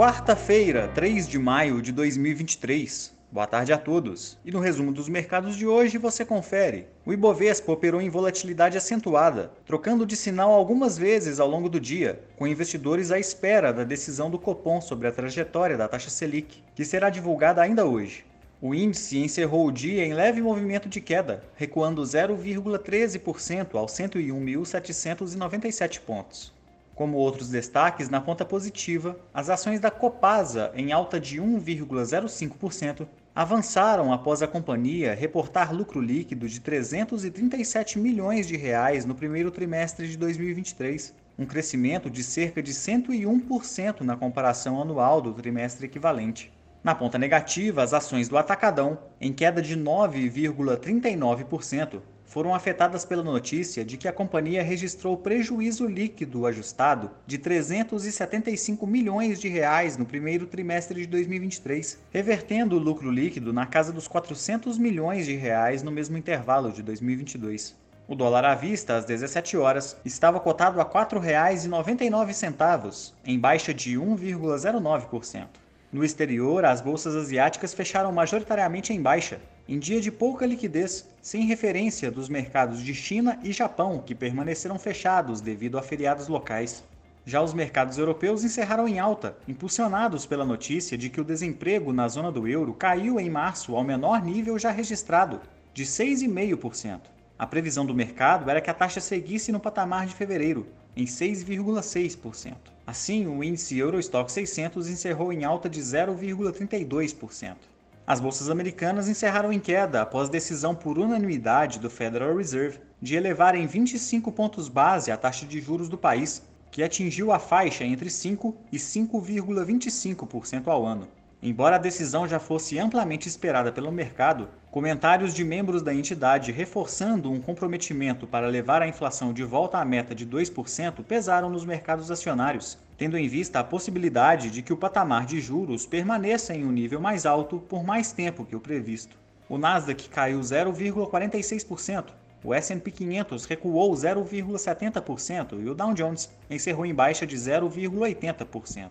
Quarta-feira, 3 de maio de 2023. Boa tarde a todos. E no resumo dos mercados de hoje você confere. O Ibovespa operou em volatilidade acentuada, trocando de sinal algumas vezes ao longo do dia, com investidores à espera da decisão do Copom sobre a trajetória da taxa Selic, que será divulgada ainda hoje. O índice encerrou o dia em leve movimento de queda, recuando 0,13% aos 101.797 pontos. Como outros destaques, na ponta positiva, as ações da Copasa, em alta de 1,05%, avançaram após a companhia reportar lucro líquido de 337 milhões de reais no primeiro trimestre de 2023, um crescimento de cerca de 101% na comparação anual do trimestre equivalente. Na ponta negativa, as ações do Atacadão, em queda de 9,39%, foram afetadas pela notícia de que a companhia registrou prejuízo líquido ajustado de 375 milhões de reais no primeiro trimestre de 2023, revertendo o lucro líquido na casa dos 400 milhões de reais no mesmo intervalo de 2022. O dólar à vista, às 17 horas, estava cotado a R$ 4,99, em baixa de 1,09%. No exterior, as bolsas asiáticas fecharam majoritariamente em baixa, em dia de pouca liquidez, sem referência dos mercados de China e Japão, que permaneceram fechados devido a feriados locais. Já os mercados europeus encerraram em alta, impulsionados pela notícia de que o desemprego na zona do euro caiu em março ao menor nível já registrado, de 6,5%. A previsão do mercado era que a taxa seguisse no patamar de fevereiro, em 6,6%. Assim, o índice Eurostock 600 encerrou em alta de 0,32%. As bolsas americanas encerraram em queda após decisão por unanimidade do Federal Reserve de elevar em 25 pontos base a taxa de juros do país, que atingiu a faixa entre 5 e 5,25% ao ano. Embora a decisão já fosse amplamente esperada pelo mercado, comentários de membros da entidade reforçando um comprometimento para levar a inflação de volta à meta de 2% pesaram nos mercados acionários, tendo em vista a possibilidade de que o patamar de juros permaneça em um nível mais alto por mais tempo que o previsto. O Nasdaq caiu 0,46%, o S&P 500 recuou 0,70% e o Dow Jones encerrou em baixa de 0,80%.